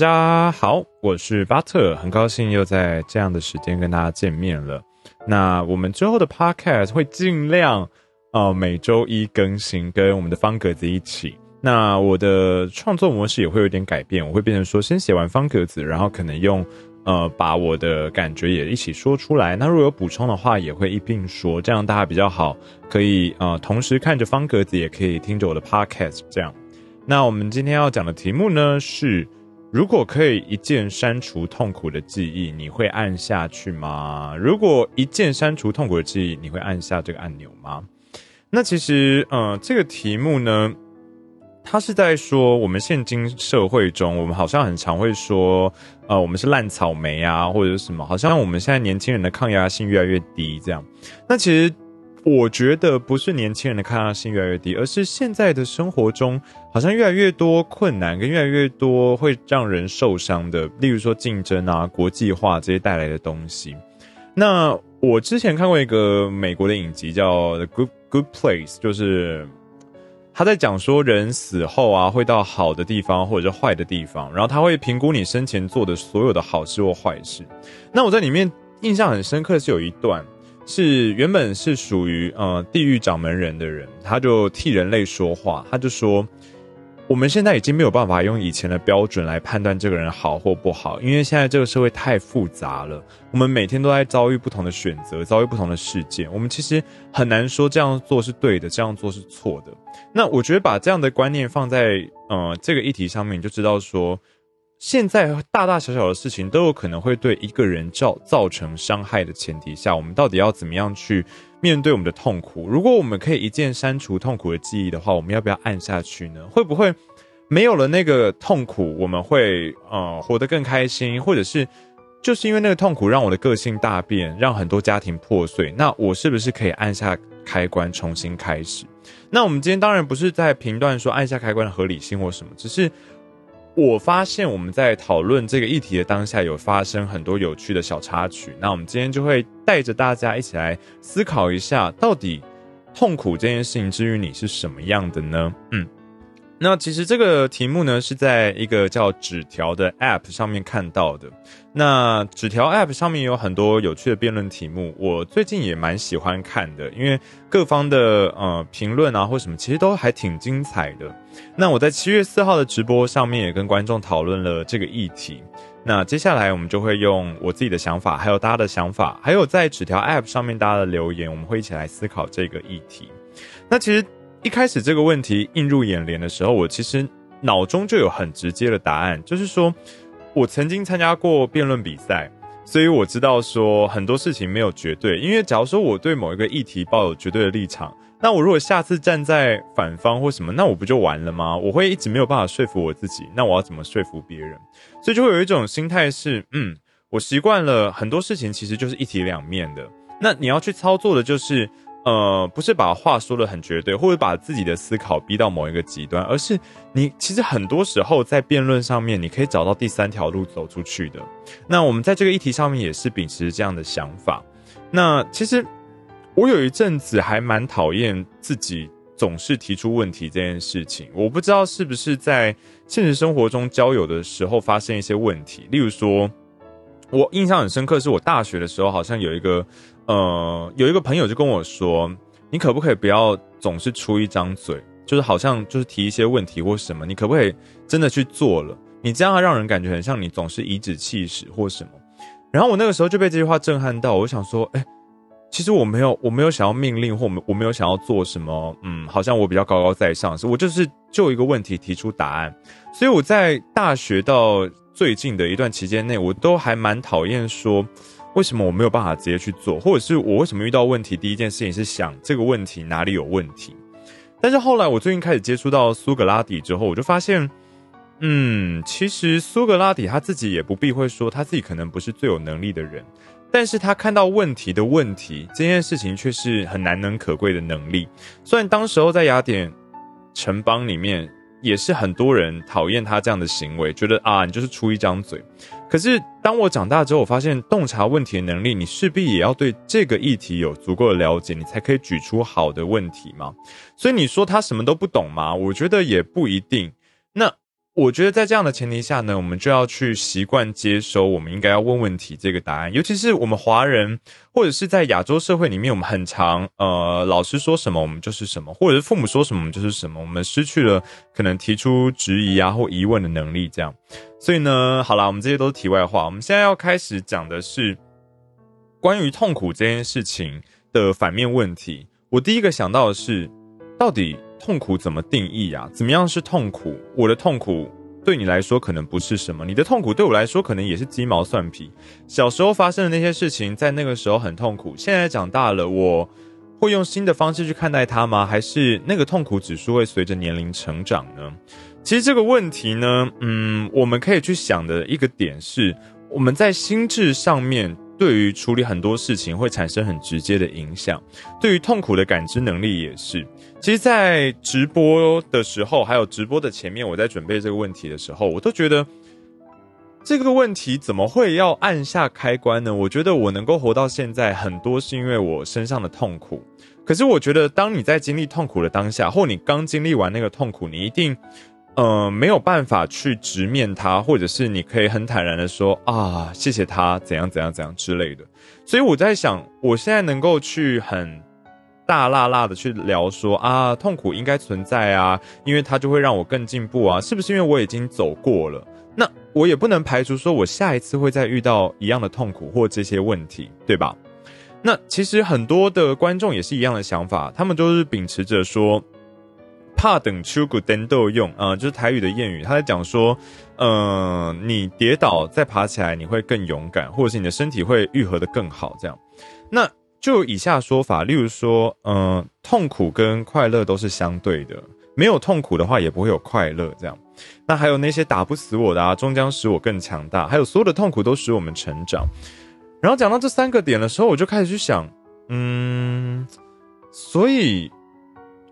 大家好，我是巴特，很高兴又在这样的时间跟大家见面了。那我们之后的 podcast 会尽量呃每周一更新，跟我们的方格子一起。那我的创作模式也会有点改变，我会变成说先写完方格子，然后可能用呃把我的感觉也一起说出来。那如果有补充的话，也会一并说，这样大家比较好，可以呃同时看着方格子，也可以听着我的 podcast。这样，那我们今天要讲的题目呢是。如果可以一键删除痛苦的记忆，你会按下去吗？如果一键删除痛苦的记忆，你会按下这个按钮吗？那其实，呃，这个题目呢，它是在说我们现今社会中，我们好像很常会说，呃，我们是烂草莓啊，或者是什么，好像我们现在年轻人的抗压性越来越低，这样。那其实。我觉得不是年轻人的抗压性越来越低，而是现在的生活中好像越来越多困难，跟越来越多会让人受伤的，例如说竞争啊、国际化这些带来的东西。那我之前看过一个美国的影集叫《The Good Good Place》，就是他在讲说人死后啊会到好的地方或者是坏的地方，然后他会评估你生前做的所有的好事或坏事。那我在里面印象很深刻的是有一段。是原本是属于呃地狱掌门人的人，他就替人类说话，他就说，我们现在已经没有办法用以前的标准来判断这个人好或不好，因为现在这个社会太复杂了，我们每天都在遭遇不同的选择，遭遇不同的事件，我们其实很难说这样做是对的，这样做是错的。那我觉得把这样的观念放在呃这个议题上面，你就知道说。现在大大小小的事情都有可能会对一个人造造成伤害的前提下，我们到底要怎么样去面对我们的痛苦？如果我们可以一键删除痛苦的记忆的话，我们要不要按下去呢？会不会没有了那个痛苦，我们会呃活得更开心？或者是就是因为那个痛苦让我的个性大变，让很多家庭破碎？那我是不是可以按下开关重新开始？那我们今天当然不是在评断说按下开关的合理性或什么，只是。我发现我们在讨论这个议题的当下，有发生很多有趣的小插曲。那我们今天就会带着大家一起来思考一下，到底痛苦这件事情之于你是什么样的呢？嗯。那其实这个题目呢，是在一个叫纸条的 App 上面看到的。那纸条 App 上面有很多有趣的辩论题目，我最近也蛮喜欢看的，因为各方的呃评论啊或什么，其实都还挺精彩的。那我在七月四号的直播上面也跟观众讨论了这个议题。那接下来我们就会用我自己的想法，还有大家的想法，还有在纸条 App 上面大家的留言，我们会一起来思考这个议题。那其实。一开始这个问题映入眼帘的时候，我其实脑中就有很直接的答案，就是说我曾经参加过辩论比赛，所以我知道说很多事情没有绝对。因为假如说我对某一个议题抱有绝对的立场，那我如果下次站在反方或什么，那我不就完了吗？我会一直没有办法说服我自己，那我要怎么说服别人？所以就会有一种心态是，嗯，我习惯了很多事情其实就是一体两面的，那你要去操作的就是。呃，不是把话说的很绝对，或者把自己的思考逼到某一个极端，而是你其实很多时候在辩论上面，你可以找到第三条路走出去的。那我们在这个议题上面也是秉持这样的想法。那其实我有一阵子还蛮讨厌自己总是提出问题这件事情。我不知道是不是在现实生活中交友的时候发生一些问题，例如说，我印象很深刻，是我大学的时候好像有一个。呃，有一个朋友就跟我说：“你可不可以不要总是出一张嘴，就是好像就是提一些问题或什么？你可不可以真的去做了？你这样让人感觉很像你总是颐指气使或什么。”然后我那个时候就被这句话震撼到，我想说：“哎，其实我没有，我没有想要命令，或我我没有想要做什么。嗯，好像我比较高高在上，是我就是就一个问题提出答案。所以我在大学到最近的一段期间内，我都还蛮讨厌说。”为什么我没有办法直接去做，或者是我为什么遇到问题第一件事情是想这个问题哪里有问题？但是后来我最近开始接触到苏格拉底之后，我就发现，嗯，其实苏格拉底他自己也不避讳说他自己可能不是最有能力的人，但是他看到问题的问题这件事情却是很难能可贵的能力。虽然当时候在雅典城邦里面。也是很多人讨厌他这样的行为，觉得啊，你就是出一张嘴。可是当我长大之后，我发现洞察问题的能力，你势必也要对这个议题有足够的了解，你才可以举出好的问题嘛。所以你说他什么都不懂吗？我觉得也不一定。我觉得在这样的前提下呢，我们就要去习惯接收我们应该要问问题这个答案。尤其是我们华人，或者是在亚洲社会里面，我们很常呃，老师说什么我们就是什么，或者是父母说什么我们就是什么，我们失去了可能提出质疑啊或疑问的能力。这样，所以呢，好啦，我们这些都是题外话。我们现在要开始讲的是关于痛苦这件事情的反面问题。我第一个想到的是，到底。痛苦怎么定义啊？怎么样是痛苦？我的痛苦对你来说可能不是什么，你的痛苦对我来说可能也是鸡毛蒜皮。小时候发生的那些事情，在那个时候很痛苦。现在长大了，我会用新的方式去看待它吗？还是那个痛苦指数会随着年龄成长呢？其实这个问题呢，嗯，我们可以去想的一个点是，我们在心智上面。对于处理很多事情会产生很直接的影响，对于痛苦的感知能力也是。其实，在直播的时候，还有直播的前面，我在准备这个问题的时候，我都觉得这个问题怎么会要按下开关呢？我觉得我能够活到现在，很多是因为我身上的痛苦。可是，我觉得当你在经历痛苦的当下，或你刚经历完那个痛苦，你一定。呃，没有办法去直面他，或者是你可以很坦然的说啊，谢谢他怎样怎样怎样之类的。所以我在想，我现在能够去很大辣辣的去聊说啊，痛苦应该存在啊，因为它就会让我更进步啊，是不是？因为我已经走过了，那我也不能排除说我下一次会再遇到一样的痛苦或这些问题，对吧？那其实很多的观众也是一样的想法，他们都是秉持着说。怕等秋谷等豆用啊，就是台语的谚语，他在讲说，嗯，你跌倒再爬起来，你会更勇敢，或者是你的身体会愈合的更好。这样，那就以下说法，例如说，嗯，痛苦跟快乐都是相对的，没有痛苦的话，也不会有快乐。这样，那还有那些打不死我的啊，终将使我更强大，还有所有的痛苦都使我们成长。然后讲到这三个点的时候，我就开始去想，嗯，所以。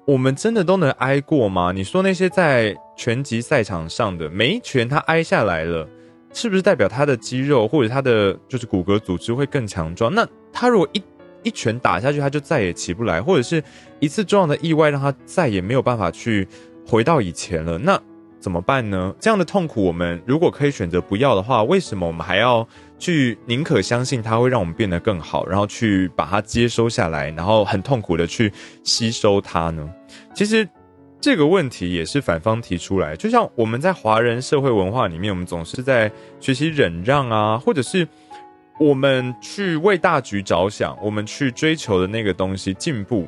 我们真的都能挨过吗？你说那些在拳击赛场上的每一拳他挨下来了，是不是代表他的肌肉或者他的就是骨骼组织会更强壮？那他如果一一拳打下去，他就再也起不来，或者是一次重要的意外让他再也没有办法去回到以前了？那怎么办呢？这样的痛苦，我们如果可以选择不要的话，为什么我们还要？去宁可相信它会让我们变得更好，然后去把它接收下来，然后很痛苦的去吸收它呢？其实这个问题也是反方提出来，就像我们在华人社会文化里面，我们总是在学习忍让啊，或者是我们去为大局着想，我们去追求的那个东西进步。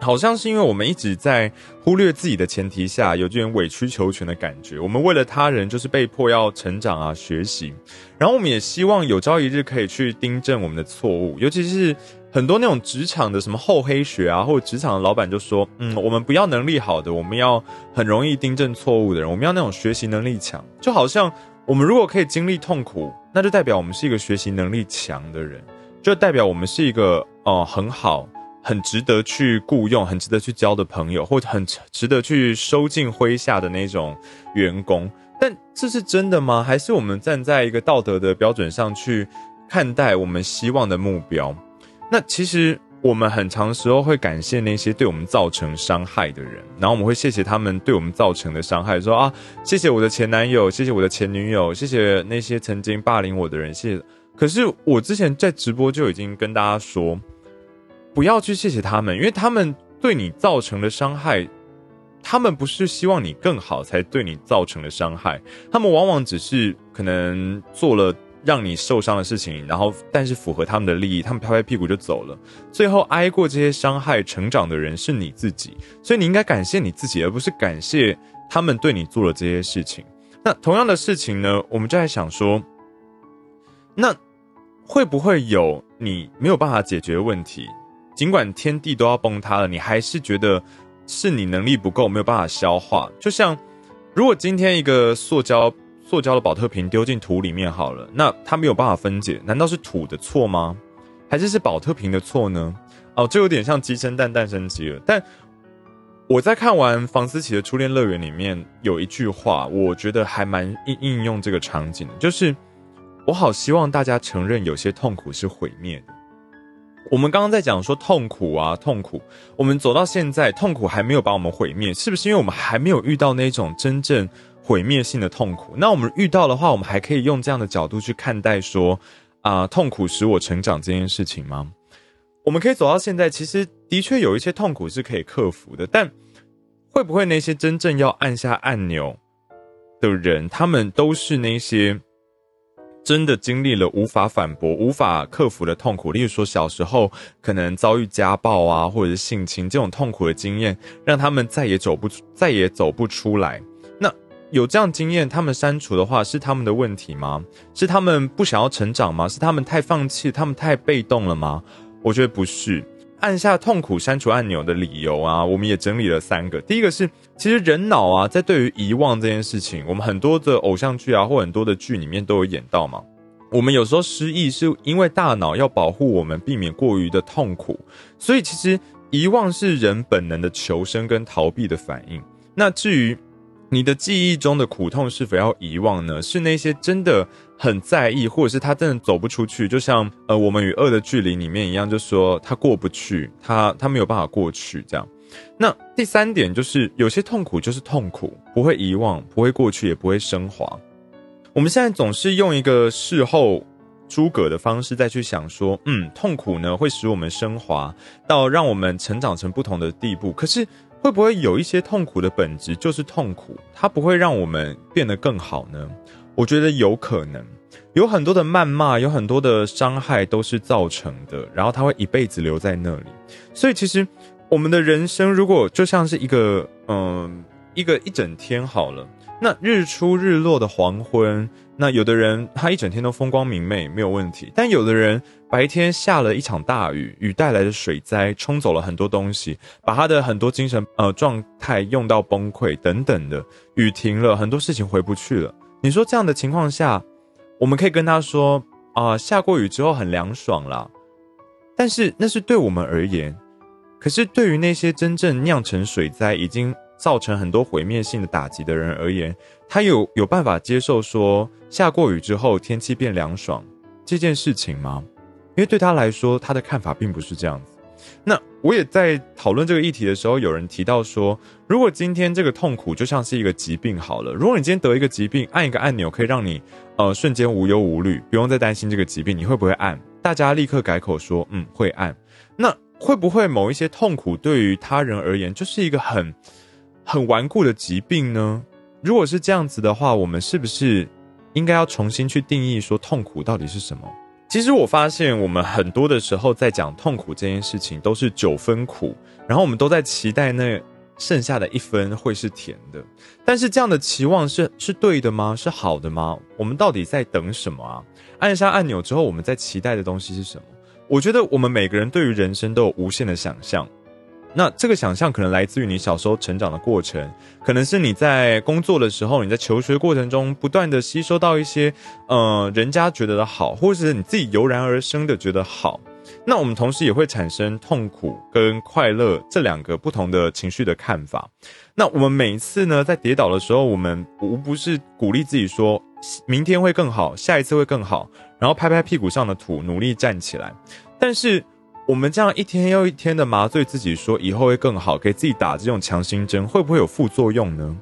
好像是因为我们一直在忽略自己的前提下，有这种委曲求全的感觉。我们为了他人，就是被迫要成长啊、学习。然后我们也希望有朝一日可以去订正我们的错误。尤其是很多那种职场的什么厚黑学啊，或者职场的老板就说：“嗯，我们不要能力好的，我们要很容易订正错误的人。我们要那种学习能力强。就好像我们如果可以经历痛苦，那就代表我们是一个学习能力强的人，就代表我们是一个哦很好。”很值得去雇佣、很值得去交的朋友，或者很值得去收进麾下的那种员工，但这是真的吗？还是我们站在一个道德的标准上去看待我们希望的目标？那其实我们很长时候会感谢那些对我们造成伤害的人，然后我们会谢谢他们对我们造成的伤害，说啊，谢谢我的前男友，谢谢我的前女友，谢谢那些曾经霸凌我的人，谢谢。可是我之前在直播就已经跟大家说。不要去谢谢他们，因为他们对你造成的伤害，他们不是希望你更好才对你造成的伤害，他们往往只是可能做了让你受伤的事情，然后但是符合他们的利益，他们拍拍屁股就走了。最后挨过这些伤害成长的人是你自己，所以你应该感谢你自己，而不是感谢他们对你做了这些事情。那同样的事情呢，我们就在想说，那会不会有你没有办法解决问题？尽管天地都要崩塌了，你还是觉得是你能力不够，没有办法消化。就像如果今天一个塑胶塑胶的保特瓶丢进土里面好了，那它没有办法分解，难道是土的错吗？还是是保特瓶的错呢？哦，这有点像鸡生蛋，蛋生鸡了。但我在看完房思琪的初恋乐园里面有一句话，我觉得还蛮应应用这个场景，就是我好希望大家承认有些痛苦是毁灭的。我们刚刚在讲说痛苦啊，痛苦。我们走到现在，痛苦还没有把我们毁灭，是不是因为我们还没有遇到那种真正毁灭性的痛苦。那我们遇到的话，我们还可以用这样的角度去看待说，啊，痛苦使我成长这件事情吗？我们可以走到现在，其实的确有一些痛苦是可以克服的，但会不会那些真正要按下按钮的人，他们都是那些？真的经历了无法反驳、无法克服的痛苦，例如说小时候可能遭遇家暴啊，或者是性侵这种痛苦的经验，让他们再也走不出、再也走不出来。那有这样经验，他们删除的话是他们的问题吗？是他们不想要成长吗？是他们太放弃、他们太被动了吗？我觉得不是。按下痛苦删除按钮的理由啊，我们也整理了三个。第一个是，其实人脑啊，在对于遗忘这件事情，我们很多的偶像剧啊，或很多的剧里面都有演到嘛。我们有时候失忆是因为大脑要保护我们，避免过于的痛苦，所以其实遗忘是人本能的求生跟逃避的反应。那至于，你的记忆中的苦痛是否要遗忘呢？是那些真的很在意，或者是他真的走不出去，就像呃，我们与恶的距离里面一样，就说他过不去，他他没有办法过去这样。那第三点就是，有些痛苦就是痛苦，不会遗忘，不会过去，也不会升华。我们现在总是用一个事后诸葛的方式再去想说，嗯，痛苦呢会使我们升华到让我们成长成不同的地步，可是。会不会有一些痛苦的本质就是痛苦，它不会让我们变得更好呢？我觉得有可能，有很多的谩骂，有很多的伤害都是造成的，然后他会一辈子留在那里。所以其实我们的人生如果就像是一个，嗯，一个一整天好了。那日出日落的黄昏，那有的人他一整天都风光明媚没有问题，但有的人白天下了一场大雨，雨带来的水灾冲走了很多东西，把他的很多精神呃状态用到崩溃等等的，雨停了很多事情回不去了。你说这样的情况下，我们可以跟他说啊，下过雨之后很凉爽啦，但是那是对我们而言，可是对于那些真正酿成水灾已经。造成很多毁灭性的打击的人而言，他有有办法接受说下过雨之后天气变凉爽这件事情吗？因为对他来说，他的看法并不是这样子。那我也在讨论这个议题的时候，有人提到说，如果今天这个痛苦就像是一个疾病好了，如果你今天得一个疾病，按一个按钮可以让你呃瞬间无忧无虑，不用再担心这个疾病，你会不会按？大家立刻改口说，嗯，会按。那会不会某一些痛苦对于他人而言就是一个很？很顽固的疾病呢？如果是这样子的话，我们是不是应该要重新去定义说痛苦到底是什么？其实我发现，我们很多的时候在讲痛苦这件事情，都是九分苦，然后我们都在期待那剩下的一分会是甜的。但是这样的期望是是对的吗？是好的吗？我们到底在等什么啊？按下按钮之后，我们在期待的东西是什么？我觉得我们每个人对于人生都有无限的想象。那这个想象可能来自于你小时候成长的过程，可能是你在工作的时候，你在求学过程中不断的吸收到一些，呃，人家觉得的好，或者是你自己油然而生的觉得好。那我们同时也会产生痛苦跟快乐这两个不同的情绪的看法。那我们每一次呢，在跌倒的时候，我们无不是鼓励自己说，明天会更好，下一次会更好，然后拍拍屁股上的土，努力站起来。但是。我们这样一天又一天的麻醉自己，说以后会更好，给自己打这种强心针，会不会有副作用呢？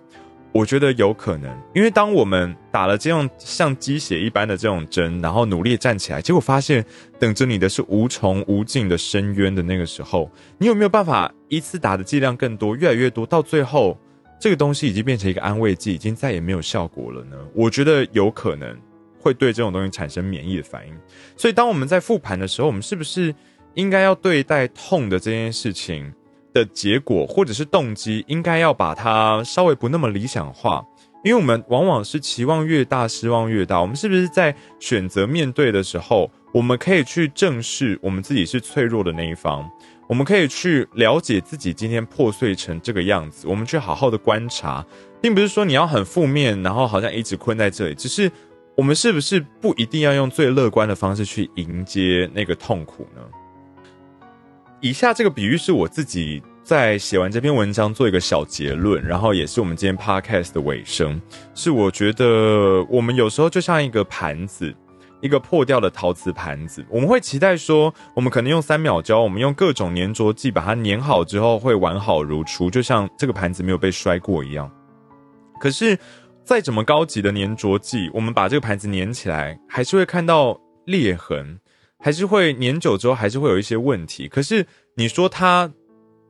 我觉得有可能，因为当我们打了这样像鸡血一般的这种针，然后努力站起来，结果发现等着你的是无穷无尽的深渊的那个时候，你有没有办法一次打的剂量更多，越来越多，到最后这个东西已经变成一个安慰剂，已经再也没有效果了呢？我觉得有可能会对这种东西产生免疫的反应。所以当我们在复盘的时候，我们是不是？应该要对待痛的这件事情的结果，或者是动机，应该要把它稍微不那么理想化，因为我们往往是期望越大，失望越大。我们是不是在选择面对的时候，我们可以去正视我们自己是脆弱的那一方，我们可以去了解自己今天破碎成这个样子，我们去好好的观察，并不是说你要很负面，然后好像一直困在这里，只是我们是不是不一定要用最乐观的方式去迎接那个痛苦呢？以下这个比喻是我自己在写完这篇文章做一个小结论，然后也是我们今天 podcast 的尾声。是我觉得我们有时候就像一个盘子，一个破掉的陶瓷盘子，我们会期待说，我们可能用三秒胶，我们用各种粘着剂把它粘好之后会完好如初，就像这个盘子没有被摔过一样。可是。再怎么高级的粘着剂，我们把这个盘子粘起来，还是会看到裂痕，还是会粘久之后还是会有一些问题。可是你说它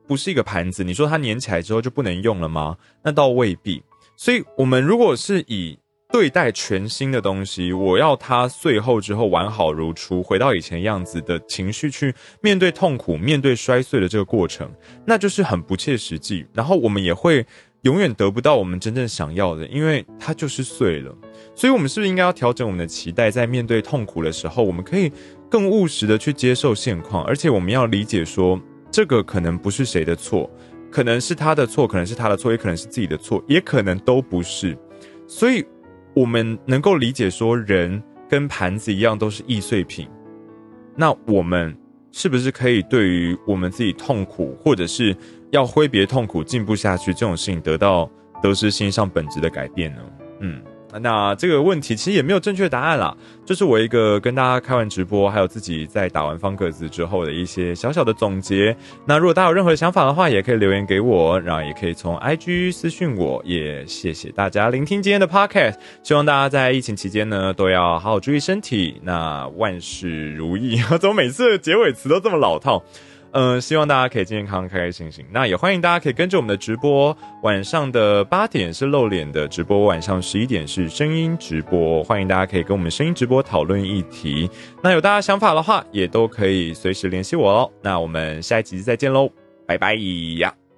不是一个盘子，你说它粘起来之后就不能用了吗？那倒未必。所以，我们如果是以对待全新的东西，我要它碎后之后完好如初，回到以前样子的情绪去面对痛苦、面对摔碎的这个过程，那就是很不切实际。然后我们也会。永远得不到我们真正想要的，因为它就是碎了。所以，我们是不是应该要调整我们的期待，在面对痛苦的时候，我们可以更务实的去接受现况，而且我们要理解说，这个可能不是谁的错，可能是他的错，可能是他的错，也可能是自己的错，也可能都不是。所以，我们能够理解说，人跟盘子一样都是易碎品。那我们是不是可以对于我们自己痛苦，或者是？要挥别痛苦，进步下去，这种事情得到得失心上本质的改变呢？嗯，那这个问题其实也没有正确答案啦。这是我一个跟大家开完直播，还有自己在打完方格子之后的一些小小的总结。那如果大家有任何想法的话，也可以留言给我，然后也可以从 IG 私讯我。也谢谢大家聆听今天的 Podcast，希望大家在疫情期间呢都要好好注意身体，那万事如意。怎么每次结尾词都这么老套？嗯，希望大家可以健健康康、开开心心。那也欢迎大家可以跟着我们的直播，晚上的八点是露脸的直播，晚上十一点是声音直播。欢迎大家可以跟我们声音直播讨论议题。那有大家想法的话，也都可以随时联系我哦。那我们下一集再见喽，拜拜呀。